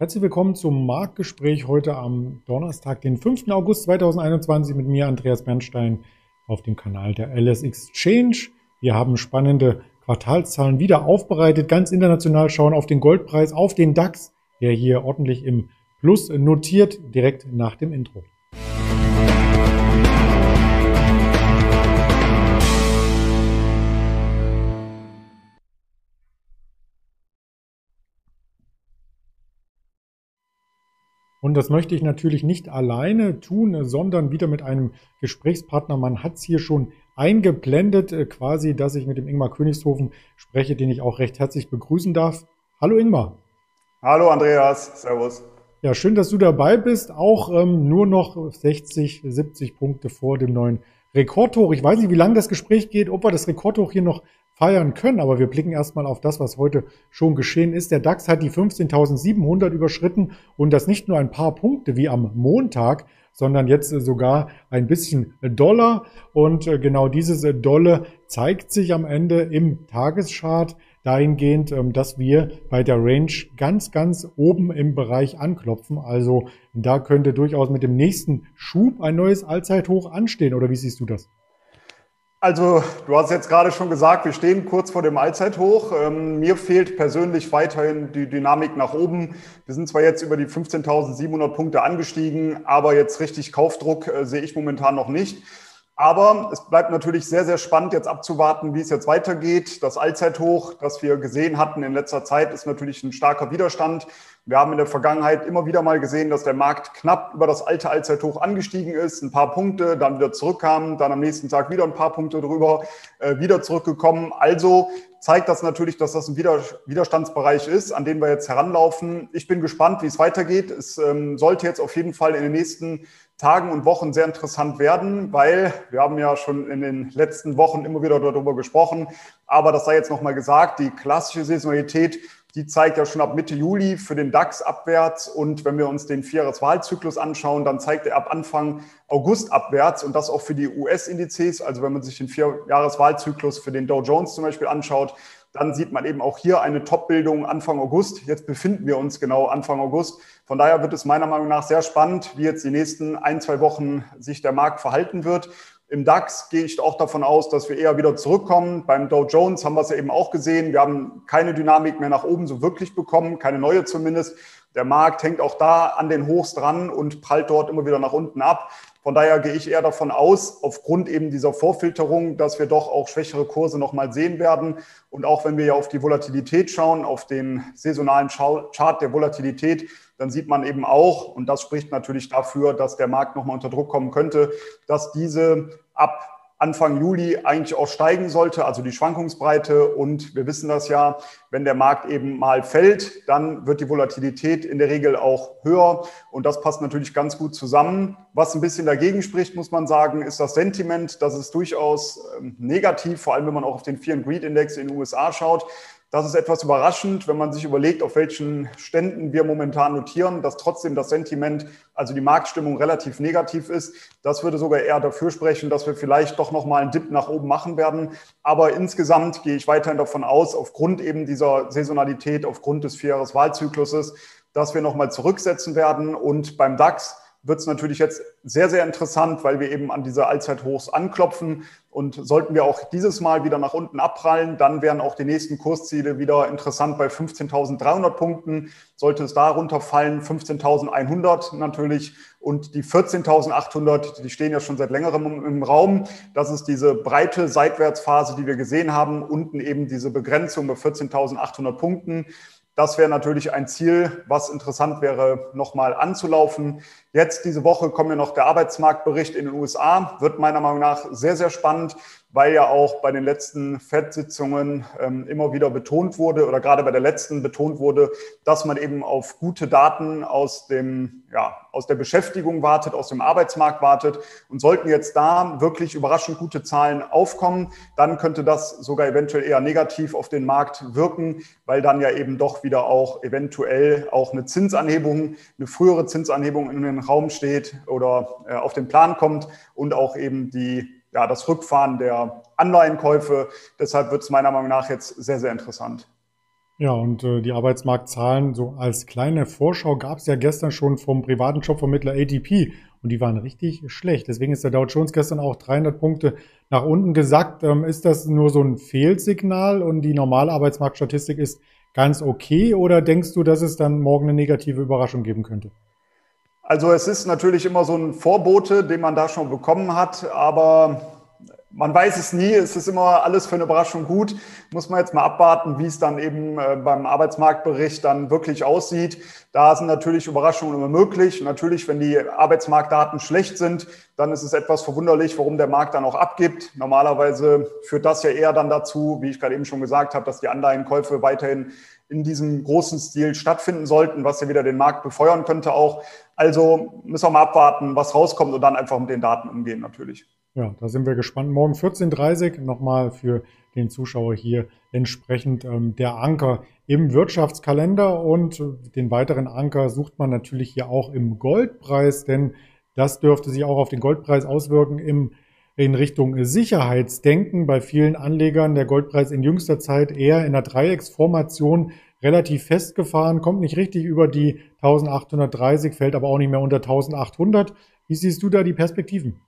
Herzlich willkommen zum Marktgespräch heute am Donnerstag, den 5. August 2021 mit mir, Andreas Bernstein, auf dem Kanal der LS Exchange. Wir haben spannende Quartalszahlen wieder aufbereitet, ganz international schauen auf den Goldpreis, auf den DAX, der hier ordentlich im Plus notiert, direkt nach dem Intro. Und das möchte ich natürlich nicht alleine tun, sondern wieder mit einem Gesprächspartner. Man hat es hier schon eingeblendet, äh, quasi, dass ich mit dem Ingmar Königshofen spreche, den ich auch recht herzlich begrüßen darf. Hallo Ingmar. Hallo Andreas, Servus. Ja, schön, dass du dabei bist. Auch ähm, nur noch 60, 70 Punkte vor dem neuen Rekordhoch. Ich weiß nicht, wie lange das Gespräch geht, ob wir das Rekordhoch hier noch feiern können. Aber wir blicken erstmal auf das, was heute schon geschehen ist. Der DAX hat die 15.700 überschritten und das nicht nur ein paar Punkte wie am Montag, sondern jetzt sogar ein bisschen Dollar. Und äh, genau dieses Dolle zeigt sich am Ende im Tageschart dahingehend, ähm, dass wir bei der Range ganz, ganz oben im Bereich anklopfen. Also da könnte durchaus mit dem nächsten Schub ein neues Allzeithoch anstehen. Oder wie siehst du das? Also, du hast jetzt gerade schon gesagt, wir stehen kurz vor dem Allzeithoch. Ähm, mir fehlt persönlich weiterhin die Dynamik nach oben. Wir sind zwar jetzt über die 15.700 Punkte angestiegen, aber jetzt richtig Kaufdruck äh, sehe ich momentan noch nicht. Aber es bleibt natürlich sehr, sehr spannend, jetzt abzuwarten, wie es jetzt weitergeht. Das Allzeithoch, das wir gesehen hatten in letzter Zeit, ist natürlich ein starker Widerstand. Wir haben in der Vergangenheit immer wieder mal gesehen, dass der Markt knapp über das alte Allzeithoch angestiegen ist, ein paar Punkte, dann wieder zurückkam, dann am nächsten Tag wieder ein paar Punkte drüber, äh, wieder zurückgekommen. Also zeigt das natürlich, dass das ein Widerstandsbereich ist, an den wir jetzt heranlaufen. Ich bin gespannt, wie es weitergeht. Es ähm, sollte jetzt auf jeden Fall in den nächsten Tagen und Wochen sehr interessant werden, weil wir haben ja schon in den letzten Wochen immer wieder darüber gesprochen, aber das sei jetzt nochmal gesagt, die klassische Saisonalität, die zeigt ja schon ab Mitte Juli für den DAX abwärts und wenn wir uns den Vierjahreswahlzyklus anschauen, dann zeigt er ab Anfang August abwärts und das auch für die US-Indizes, also wenn man sich den Vierjahreswahlzyklus für den Dow Jones zum Beispiel anschaut, dann sieht man eben auch hier eine Top-Bildung Anfang August. Jetzt befinden wir uns genau Anfang August. Von daher wird es meiner Meinung nach sehr spannend, wie jetzt die nächsten ein, zwei Wochen sich der Markt verhalten wird. Im DAX gehe ich auch davon aus, dass wir eher wieder zurückkommen. Beim Dow Jones haben wir es ja eben auch gesehen. Wir haben keine Dynamik mehr nach oben so wirklich bekommen, keine neue zumindest. Der Markt hängt auch da an den Hochs dran und prallt dort immer wieder nach unten ab. Von daher gehe ich eher davon aus, aufgrund eben dieser Vorfilterung, dass wir doch auch schwächere Kurse nochmal sehen werden. Und auch wenn wir ja auf die Volatilität schauen, auf den saisonalen Chart der Volatilität, dann sieht man eben auch, und das spricht natürlich dafür, dass der Markt nochmal unter Druck kommen könnte, dass diese ab Anfang Juli eigentlich auch steigen sollte, also die Schwankungsbreite. Und wir wissen das ja, wenn der Markt eben mal fällt, dann wird die Volatilität in der Regel auch höher. Und das passt natürlich ganz gut zusammen. Was ein bisschen dagegen spricht, muss man sagen, ist das Sentiment. Das ist durchaus ähm, negativ, vor allem wenn man auch auf den Fear and Greed Index in den USA schaut. Das ist etwas überraschend, wenn man sich überlegt, auf welchen Ständen wir momentan notieren, dass trotzdem das Sentiment, also die Marktstimmung relativ negativ ist. Das würde sogar eher dafür sprechen, dass wir vielleicht doch nochmal einen Dip nach oben machen werden. Aber insgesamt gehe ich weiterhin davon aus, aufgrund eben dieser Saisonalität, aufgrund des Vierjahreswahlzykluses, dass wir nochmal zurücksetzen werden und beim DAX wird es natürlich jetzt sehr, sehr interessant, weil wir eben an diese Allzeithochs anklopfen. Und sollten wir auch dieses Mal wieder nach unten abprallen, dann wären auch die nächsten Kursziele wieder interessant bei 15.300 Punkten. Sollte es darunter fallen, 15.100 natürlich. Und die 14.800, die stehen ja schon seit längerem im Raum. Das ist diese breite Seitwärtsphase, die wir gesehen haben. Unten eben diese Begrenzung bei 14.800 Punkten. Das wäre natürlich ein Ziel, was interessant wäre, nochmal anzulaufen. Jetzt diese Woche kommt ja noch der Arbeitsmarktbericht in den USA. Wird meiner Meinung nach sehr, sehr spannend, weil ja auch bei den letzten FED-Sitzungen ähm, immer wieder betont wurde oder gerade bei der letzten betont wurde, dass man eben auf gute Daten aus dem, ja, aus der Beschäftigung wartet, aus dem Arbeitsmarkt wartet. Und sollten jetzt da wirklich überraschend gute Zahlen aufkommen, dann könnte das sogar eventuell eher negativ auf den Markt wirken, weil dann ja eben doch wieder auch eventuell auch eine Zinsanhebung, eine frühere Zinsanhebung in den Raum steht oder äh, auf den Plan kommt und auch eben die, ja, das Rückfahren der Anleihenkäufe. Deshalb wird es meiner Meinung nach jetzt sehr, sehr interessant. Ja, und äh, die Arbeitsmarktzahlen, so als kleine Vorschau gab es ja gestern schon vom privaten Jobvermittler ADP und die waren richtig schlecht. Deswegen ist der Dow Jones gestern auch 300 Punkte nach unten gesackt. Ähm, ist das nur so ein Fehlsignal und die normale Arbeitsmarktstatistik ist ganz okay oder denkst du, dass es dann morgen eine negative Überraschung geben könnte? Also es ist natürlich immer so ein Vorbote, den man da schon bekommen hat, aber man weiß es nie, es ist immer alles für eine Überraschung gut. Muss man jetzt mal abwarten, wie es dann eben äh, beim Arbeitsmarktbericht dann wirklich aussieht. Da sind natürlich Überraschungen immer möglich. natürlich, wenn die Arbeitsmarktdaten schlecht sind, dann ist es etwas verwunderlich, warum der Markt dann auch abgibt. Normalerweise führt das ja eher dann dazu, wie ich gerade eben schon gesagt habe, dass die Anleihenkäufe weiterhin in diesem großen Stil stattfinden sollten, was ja wieder den Markt befeuern könnte auch. Also müssen wir mal abwarten, was rauskommt und dann einfach mit den Daten umgehen natürlich. Ja, da sind wir gespannt. Morgen 14.30 Uhr nochmal für den Zuschauer hier entsprechend ähm, der Anker im Wirtschaftskalender und den weiteren Anker sucht man natürlich hier auch im Goldpreis, denn das dürfte sich auch auf den Goldpreis auswirken im in Richtung Sicherheitsdenken bei vielen Anlegern. Der Goldpreis in jüngster Zeit eher in der Dreiecksformation relativ festgefahren, kommt nicht richtig über die 1830, fällt aber auch nicht mehr unter 1800. Wie siehst du da die Perspektiven?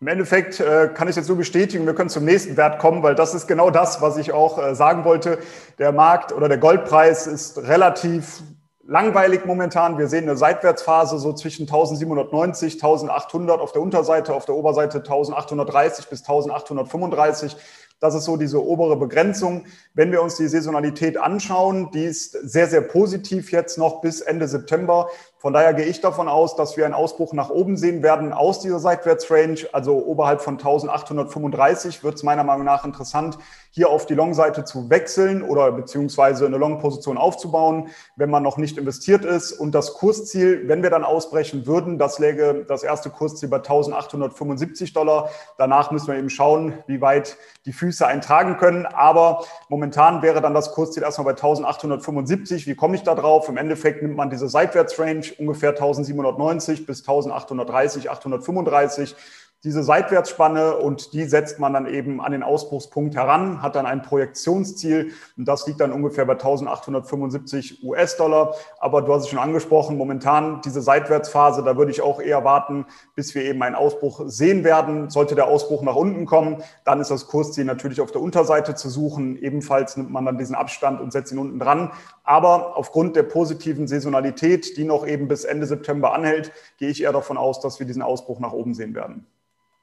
Im Endeffekt äh, kann ich jetzt nur bestätigen, wir können zum nächsten Wert kommen, weil das ist genau das, was ich auch äh, sagen wollte. Der Markt oder der Goldpreis ist relativ langweilig momentan. Wir sehen eine Seitwärtsphase so zwischen 1790, 1800 auf der Unterseite, auf der Oberseite 1830 bis 1835. Das ist so diese obere Begrenzung. Wenn wir uns die Saisonalität anschauen, die ist sehr, sehr positiv jetzt noch bis Ende September. Von daher gehe ich davon aus, dass wir einen Ausbruch nach oben sehen werden aus dieser Seitwärtsrange. Also oberhalb von 1835 wird es meiner Meinung nach interessant, hier auf die Long-Seite zu wechseln oder beziehungsweise eine Long-Position aufzubauen, wenn man noch nicht investiert ist. Und das Kursziel, wenn wir dann ausbrechen würden, das läge das erste Kursziel bei 1875 Dollar. Danach müssen wir eben schauen, wie weit die Füße eintragen können. Aber momentan wäre dann das Kursziel erstmal bei 1875. Wie komme ich da drauf? Im Endeffekt nimmt man diese Seitwärtsrange ungefähr 1790 bis 1830, 835 diese Seitwärtsspanne und die setzt man dann eben an den Ausbruchspunkt heran, hat dann ein Projektionsziel und das liegt dann ungefähr bei 1875 US-Dollar. Aber du hast es schon angesprochen, momentan diese Seitwärtsphase, da würde ich auch eher warten, bis wir eben einen Ausbruch sehen werden. Sollte der Ausbruch nach unten kommen, dann ist das Kursziel natürlich auf der Unterseite zu suchen. Ebenfalls nimmt man dann diesen Abstand und setzt ihn unten dran. Aber aufgrund der positiven Saisonalität, die noch eben bis Ende September anhält, gehe ich eher davon aus, dass wir diesen Ausbruch nach oben sehen werden.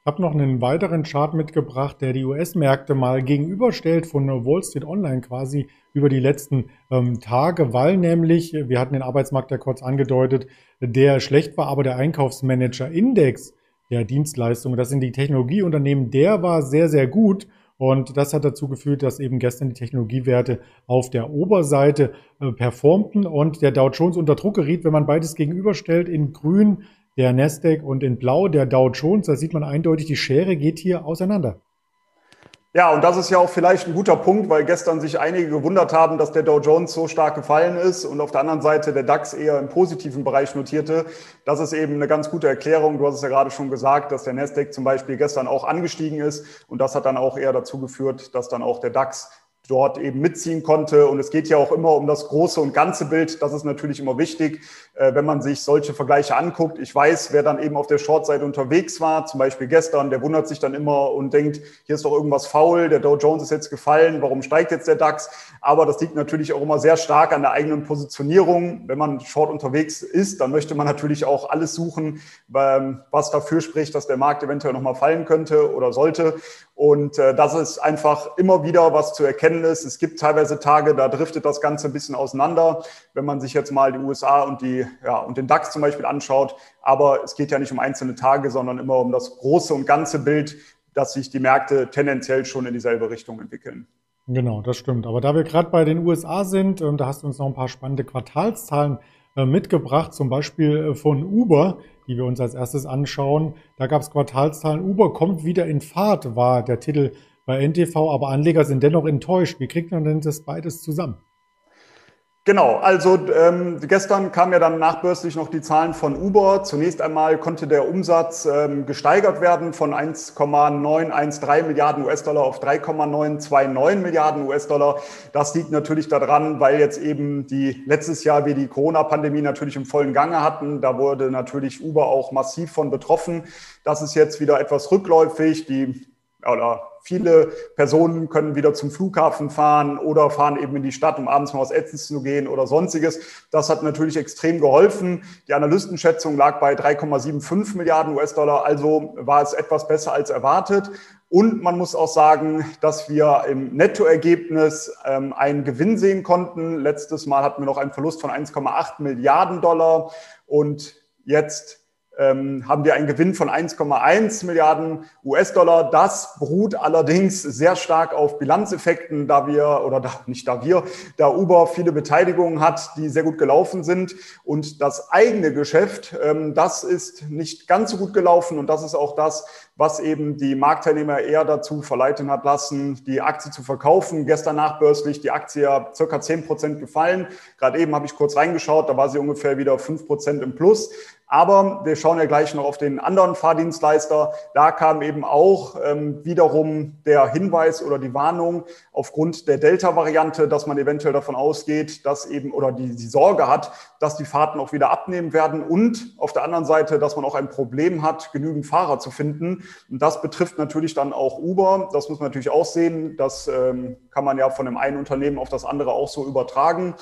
Ich habe noch einen weiteren Chart mitgebracht, der die US-Märkte mal gegenüberstellt von Wall Street Online quasi über die letzten ähm, Tage, weil nämlich, wir hatten den Arbeitsmarkt ja kurz angedeutet, der schlecht war, aber der Einkaufsmanager-Index der Dienstleistungen, das sind die Technologieunternehmen, der war sehr, sehr gut. Und das hat dazu geführt, dass eben gestern die Technologiewerte auf der Oberseite äh, performten und der Dow Jones unter Druck geriet, wenn man beides gegenüberstellt. In grün der Nasdaq und in Blau der Dow Jones. Da sieht man eindeutig, die Schere geht hier auseinander. Ja, und das ist ja auch vielleicht ein guter Punkt, weil gestern sich einige gewundert haben, dass der Dow Jones so stark gefallen ist und auf der anderen Seite der DAX eher im positiven Bereich notierte. Das ist eben eine ganz gute Erklärung. Du hast es ja gerade schon gesagt, dass der Nasdaq zum Beispiel gestern auch angestiegen ist und das hat dann auch eher dazu geführt, dass dann auch der DAX dort eben mitziehen konnte. Und es geht ja auch immer um das große und ganze Bild. Das ist natürlich immer wichtig, äh, wenn man sich solche Vergleiche anguckt. Ich weiß, wer dann eben auf der Shortseite unterwegs war, zum Beispiel gestern, der wundert sich dann immer und denkt, hier ist doch irgendwas faul, der Dow Jones ist jetzt gefallen, warum steigt jetzt der DAX? Aber das liegt natürlich auch immer sehr stark an der eigenen Positionierung. Wenn man short unterwegs ist, dann möchte man natürlich auch alles suchen, ähm, was dafür spricht, dass der Markt eventuell nochmal fallen könnte oder sollte. Und äh, das ist einfach immer wieder was zu erkennen ist. Es gibt teilweise Tage, da driftet das Ganze ein bisschen auseinander, wenn man sich jetzt mal die USA und, die, ja, und den DAX zum Beispiel anschaut. Aber es geht ja nicht um einzelne Tage, sondern immer um das große und ganze Bild, dass sich die Märkte tendenziell schon in dieselbe Richtung entwickeln. Genau, das stimmt. Aber da wir gerade bei den USA sind, da hast du uns noch ein paar spannende Quartalszahlen äh, mitgebracht, zum Beispiel äh, von Uber, die wir uns als erstes anschauen. Da gab es Quartalszahlen. Uber kommt wieder in Fahrt, war der Titel bei NTV, aber Anleger sind dennoch enttäuscht. Wie kriegt man denn das beides zusammen? Genau, also ähm, gestern kamen ja dann nachbörslich noch die Zahlen von Uber. Zunächst einmal konnte der Umsatz ähm, gesteigert werden von 1,913 Milliarden US-Dollar auf 3,929 Milliarden US-Dollar. Das liegt natürlich daran, weil jetzt eben die letztes Jahr wir die Corona-Pandemie natürlich im vollen Gange hatten. Da wurde natürlich Uber auch massiv von betroffen. Das ist jetzt wieder etwas rückläufig. Die oder viele Personen können wieder zum Flughafen fahren oder fahren eben in die Stadt, um abends mal aus Essen zu gehen oder sonstiges. Das hat natürlich extrem geholfen. Die Analystenschätzung lag bei 3,75 Milliarden US-Dollar, also war es etwas besser als erwartet. Und man muss auch sagen, dass wir im Nettoergebnis ähm, einen Gewinn sehen konnten. Letztes Mal hatten wir noch einen Verlust von 1,8 Milliarden Dollar und jetzt ähm, haben wir einen Gewinn von 1,1 Milliarden US-Dollar. Das beruht allerdings sehr stark auf Bilanzeffekten, da wir, oder da, nicht da wir, da Uber viele Beteiligungen hat, die sehr gut gelaufen sind. Und das eigene Geschäft, ähm, das ist nicht ganz so gut gelaufen. Und das ist auch das, was eben die Marktteilnehmer eher dazu verleiten hat lassen, die Aktie zu verkaufen. Gestern nachbörslich die Aktie ja circa 10 Prozent gefallen. Gerade eben habe ich kurz reingeschaut, da war sie ungefähr wieder 5 Prozent im Plus. Aber wir schauen ja gleich noch auf den anderen Fahrdienstleister. Da kam eben auch ähm, wiederum der Hinweis oder die Warnung aufgrund der Delta-Variante, dass man eventuell davon ausgeht, dass eben oder die, die Sorge hat, dass die Fahrten auch wieder abnehmen werden und auf der anderen Seite, dass man auch ein Problem hat, genügend Fahrer zu finden. Und das betrifft natürlich dann auch Uber. Das muss man natürlich auch sehen. Das ähm, kann man ja von dem einen Unternehmen auf das andere auch so übertragen.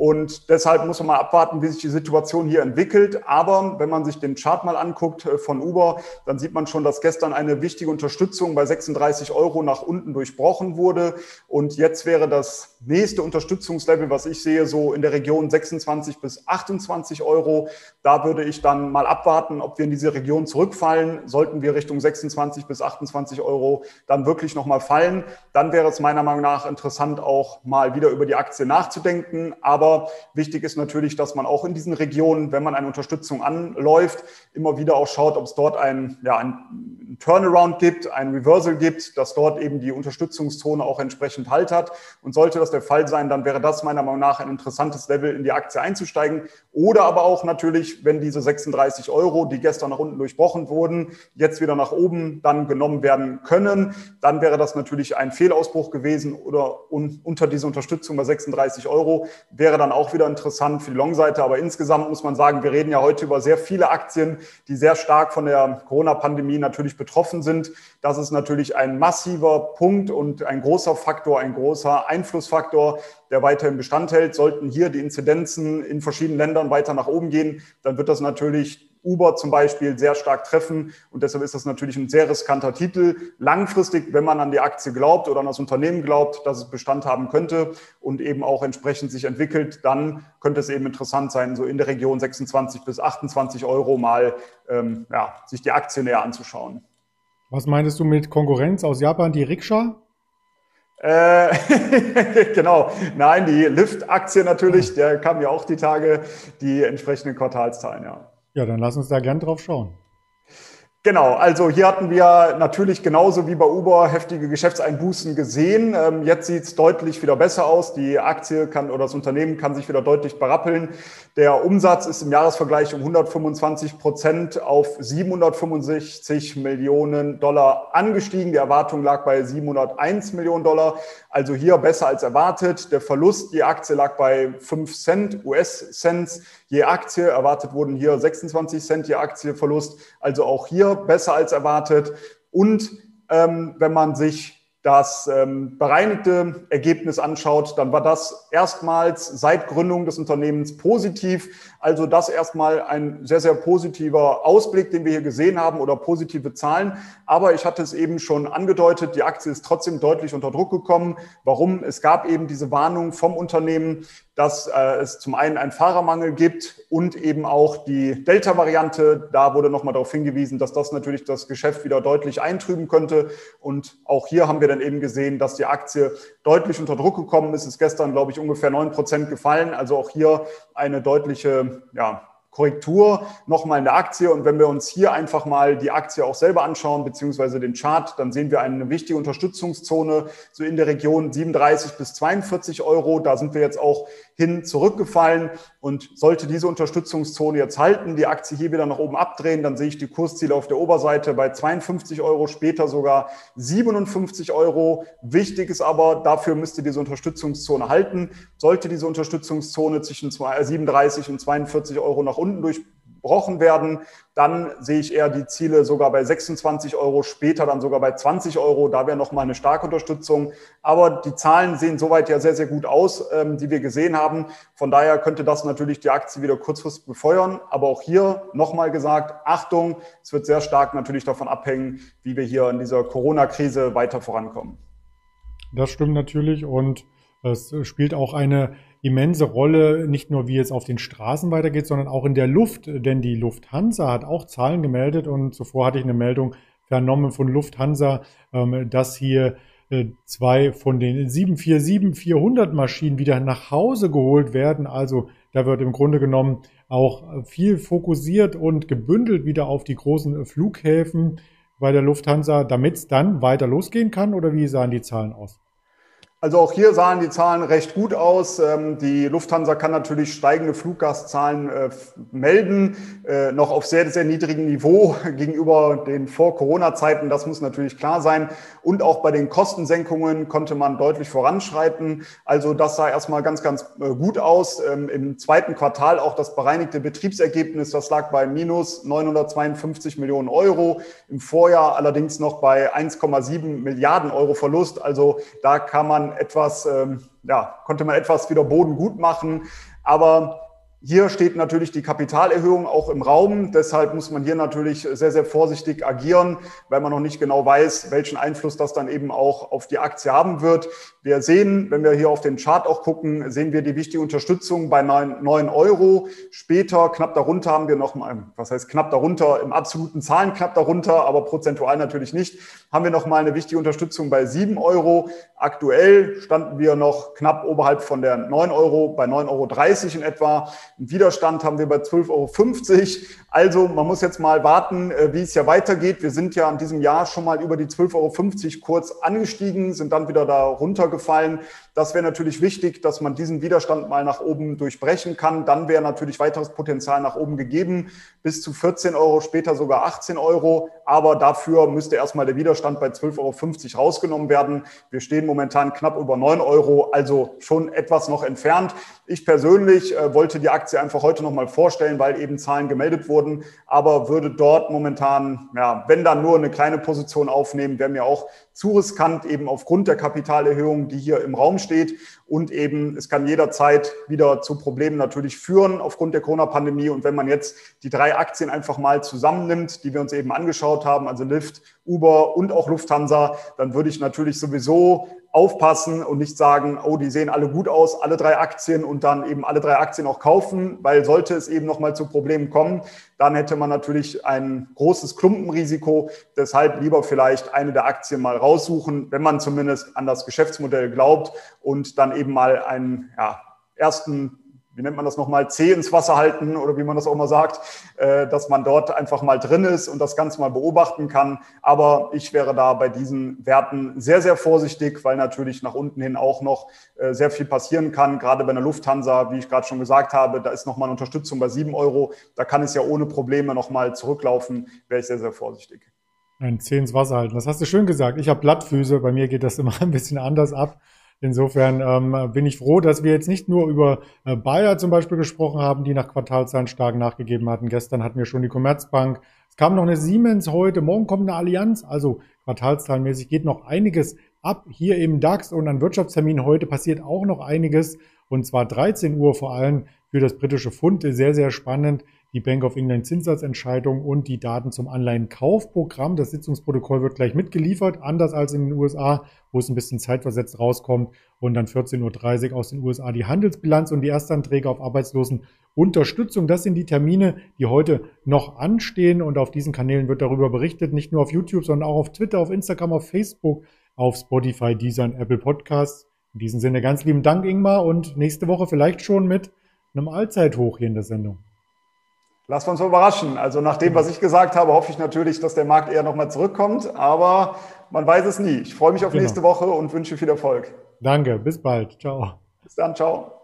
Und deshalb muss man mal abwarten, wie sich die Situation hier entwickelt. Aber wenn man sich den Chart mal anguckt äh, von Uber, dann sieht man schon, dass gestern eine wichtige Unterstützung bei 36 Euro nach unten durchbrochen wurde. Und jetzt wäre das nächste Unterstützungslevel, was ich sehe, so in der Region 26 bis 28 Euro. Da würde ich dann mal abwarten, ob wir in diese Region zurückfallen. Sollten wir Richtung 26 bis 28 Euro dann wirklich nochmal fallen, dann wäre es meiner Meinung nach interessant, auch mal wieder über die Aktie nachzudenken. Aber aber wichtig ist natürlich, dass man auch in diesen Regionen, wenn man eine Unterstützung anläuft, immer wieder auch schaut, ob es dort ein, ja, ein Turnaround gibt, ein Reversal gibt, dass dort eben die Unterstützungszone auch entsprechend Halt hat. Und sollte das der Fall sein, dann wäre das meiner Meinung nach ein interessantes Level, in die Aktie einzusteigen. Oder aber auch natürlich, wenn diese 36 Euro, die gestern nach unten durchbrochen wurden, jetzt wieder nach oben dann genommen werden können, dann wäre das natürlich ein Fehlausbruch gewesen oder un unter diese Unterstützung bei 36 Euro wäre dann auch wieder interessant für die Long-Seite. Aber insgesamt muss man sagen, wir reden ja heute über sehr viele Aktien, die sehr stark von der Corona-Pandemie natürlich betroffen sind. Das ist natürlich ein massiver Punkt und ein großer Faktor, ein großer Einflussfaktor, der weiterhin Bestand hält. Sollten hier die Inzidenzen in verschiedenen Ländern weiter nach oben gehen, dann wird das natürlich Uber zum Beispiel sehr stark treffen. Und deshalb ist das natürlich ein sehr riskanter Titel. Langfristig, wenn man an die Aktie glaubt oder an das Unternehmen glaubt, dass es Bestand haben könnte und eben auch entsprechend sich entwickelt, dann könnte es eben interessant sein, so in der Region 26 bis 28 Euro mal ähm, ja, sich die Aktie näher anzuschauen. Was meintest du mit Konkurrenz aus Japan, die Rikscha? Äh, genau, nein, die Lyft-Aktie natürlich, der kam ja auch die Tage, die entsprechenden Quartalszahlen, ja. Ja, dann lass uns da gern drauf schauen. Genau, also hier hatten wir natürlich genauso wie bei Uber heftige Geschäftseinbußen gesehen. Ähm, jetzt sieht es deutlich wieder besser aus. Die Aktie kann oder das Unternehmen kann sich wieder deutlich berappeln. Der Umsatz ist im Jahresvergleich um 125 Prozent auf 765 Millionen Dollar angestiegen. Die Erwartung lag bei 701 Millionen Dollar. Also hier besser als erwartet. Der Verlust je Aktie lag bei 5 Cent, US-Cents je Aktie. Erwartet wurden hier 26 Cent je Aktie Verlust. Also auch hier besser als erwartet. Und ähm, wenn man sich das ähm, bereinigte Ergebnis anschaut, dann war das erstmals seit Gründung des Unternehmens positiv. Also das erstmal ein sehr, sehr positiver Ausblick, den wir hier gesehen haben oder positive Zahlen. Aber ich hatte es eben schon angedeutet, die Aktie ist trotzdem deutlich unter Druck gekommen. Warum? Es gab eben diese Warnung vom Unternehmen, dass äh, es zum einen einen Fahrermangel gibt und eben auch die Delta-Variante. Da wurde nochmal darauf hingewiesen, dass das natürlich das Geschäft wieder deutlich eintrüben könnte. Und auch hier haben wir dann eben gesehen, dass die Aktie deutlich unter Druck gekommen ist. Ist gestern, glaube ich, ungefähr neun Prozent gefallen. Also auch hier eine deutliche ja, Korrektur nochmal in der Aktie. Und wenn wir uns hier einfach mal die Aktie auch selber anschauen, beziehungsweise den Chart, dann sehen wir eine wichtige Unterstützungszone so in der Region 37 bis 42 Euro. Da sind wir jetzt auch hin zurückgefallen. Und sollte diese Unterstützungszone jetzt halten, die Aktie hier wieder nach oben abdrehen, dann sehe ich die Kursziele auf der Oberseite bei 52 Euro, später sogar 57 Euro. Wichtig ist aber, dafür müsste diese Unterstützungszone halten. Sollte diese Unterstützungszone zwischen 37 und 42 Euro nach unten durchbrochen werden, dann sehe ich eher die Ziele sogar bei 26 Euro, später dann sogar bei 20 Euro. Da wäre nochmal eine starke Unterstützung. Aber die Zahlen sehen soweit ja sehr, sehr gut aus, ähm, die wir gesehen haben. Von daher könnte das natürlich die Aktie wieder kurzfristig befeuern. Aber auch hier nochmal gesagt, Achtung, es wird sehr stark natürlich davon abhängen, wie wir hier in dieser Corona-Krise weiter vorankommen. Das stimmt natürlich und es spielt auch eine immense Rolle, nicht nur wie es auf den Straßen weitergeht, sondern auch in der Luft. Denn die Lufthansa hat auch Zahlen gemeldet und zuvor hatte ich eine Meldung vernommen von Lufthansa, ähm, dass hier äh, zwei von den 747-400 Maschinen wieder nach Hause geholt werden. Also da wird im Grunde genommen auch viel fokussiert und gebündelt wieder auf die großen Flughäfen bei der Lufthansa, damit es dann weiter losgehen kann? Oder wie sahen die Zahlen aus? Also auch hier sahen die Zahlen recht gut aus. Ähm, die Lufthansa kann natürlich steigende Fluggastzahlen äh, melden, äh, noch auf sehr, sehr niedrigem Niveau gegenüber den Vor-Corona-Zeiten. Das muss natürlich klar sein. Und auch bei den Kostensenkungen konnte man deutlich voranschreiten. Also das sah erstmal ganz, ganz äh, gut aus. Ähm, Im zweiten Quartal auch das bereinigte Betriebsergebnis, das lag bei minus 952 Millionen Euro. Im Vorjahr allerdings noch bei 1,7 Milliarden Euro Verlust. Also da kann man etwas, ähm, ja, konnte man etwas wieder Boden gut machen. Aber hier steht natürlich die Kapitalerhöhung auch im Raum. Deshalb muss man hier natürlich sehr, sehr vorsichtig agieren, weil man noch nicht genau weiß, welchen Einfluss das dann eben auch auf die Aktie haben wird. Wir sehen, wenn wir hier auf den Chart auch gucken, sehen wir die wichtige Unterstützung bei 9 Euro. Später, knapp darunter, haben wir noch mal, was heißt knapp darunter, im absoluten Zahlen knapp darunter, aber prozentual natürlich nicht, haben wir noch mal eine wichtige Unterstützung bei 7 Euro. Aktuell standen wir noch knapp oberhalb von der 9 Euro, bei 9,30 Euro in etwa. Widerstand haben wir bei 12,50 Euro. Also man muss jetzt mal warten, äh, wie es ja weitergeht. Wir sind ja in diesem Jahr schon mal über die 12,50 Euro kurz angestiegen, sind dann wieder da runtergefallen. Das wäre natürlich wichtig, dass man diesen Widerstand mal nach oben durchbrechen kann. Dann wäre natürlich weiteres Potenzial nach oben gegeben, bis zu 14 Euro, später sogar 18 Euro. Aber dafür müsste erstmal der Widerstand bei 12,50 Euro rausgenommen werden. Wir stehen momentan knapp über 9 Euro, also schon etwas noch entfernt. Ich persönlich äh, wollte die Aktie einfach heute nochmal vorstellen, weil eben Zahlen gemeldet wurden, aber würde dort momentan, ja, wenn dann nur eine kleine Position aufnehmen, wäre mir auch zu riskant, eben aufgrund der Kapitalerhöhung, die hier im Raum steht. Und eben, es kann jederzeit wieder zu Problemen natürlich führen aufgrund der Corona-Pandemie. Und wenn man jetzt die drei Aktien einfach mal zusammennimmt, die wir uns eben angeschaut haben, also Lyft, Uber und auch Lufthansa, dann würde ich natürlich sowieso aufpassen und nicht sagen, oh, die sehen alle gut aus, alle drei Aktien und dann eben alle drei Aktien auch kaufen, weil sollte es eben nochmal zu Problemen kommen, dann hätte man natürlich ein großes Klumpenrisiko. Deshalb lieber vielleicht eine der Aktien mal raussuchen, wenn man zumindest an das Geschäftsmodell glaubt und dann eben mal einen ja, ersten wie nennt man das nochmal, Zeh ins Wasser halten oder wie man das auch mal sagt, äh, dass man dort einfach mal drin ist und das Ganze mal beobachten kann. Aber ich wäre da bei diesen Werten sehr, sehr vorsichtig, weil natürlich nach unten hin auch noch äh, sehr viel passieren kann. Gerade bei einer Lufthansa, wie ich gerade schon gesagt habe, da ist nochmal eine Unterstützung bei sieben Euro. Da kann es ja ohne Probleme nochmal zurücklaufen. Wäre ich sehr, sehr vorsichtig. Ein Zeh ins Wasser halten. Das hast du schön gesagt. Ich habe Blattfüße. Bei mir geht das immer ein bisschen anders ab. Insofern ähm, bin ich froh, dass wir jetzt nicht nur über äh, Bayer zum Beispiel gesprochen haben, die nach Quartalzahlen stark nachgegeben hatten. Gestern hatten wir schon die Commerzbank. Es kam noch eine Siemens heute, morgen kommt eine Allianz. Also quartalszahlenmäßig geht noch einiges ab hier im DAX und an Wirtschaftstermin heute passiert auch noch einiges. Und zwar 13 Uhr vor allem für das britische Pfund. Sehr, sehr spannend die Bank of England Zinssatzentscheidung und die Daten zum Anleihenkaufprogramm. Das Sitzungsprotokoll wird gleich mitgeliefert, anders als in den USA, wo es ein bisschen zeitversetzt rauskommt und dann 14.30 Uhr aus den USA die Handelsbilanz und die Erstanträge auf Arbeitslosenunterstützung. Das sind die Termine, die heute noch anstehen und auf diesen Kanälen wird darüber berichtet, nicht nur auf YouTube, sondern auch auf Twitter, auf Instagram, auf Facebook, auf Spotify, Deezer und Apple Podcasts. In diesem Sinne ganz lieben Dank, Ingmar, und nächste Woche vielleicht schon mit einem Allzeithoch hier in der Sendung. Lass uns überraschen. Also nach dem, was ich gesagt habe, hoffe ich natürlich, dass der Markt eher nochmal zurückkommt. Aber man weiß es nie. Ich freue mich auf genau. nächste Woche und wünsche viel Erfolg. Danke, bis bald. Ciao. Bis dann, ciao.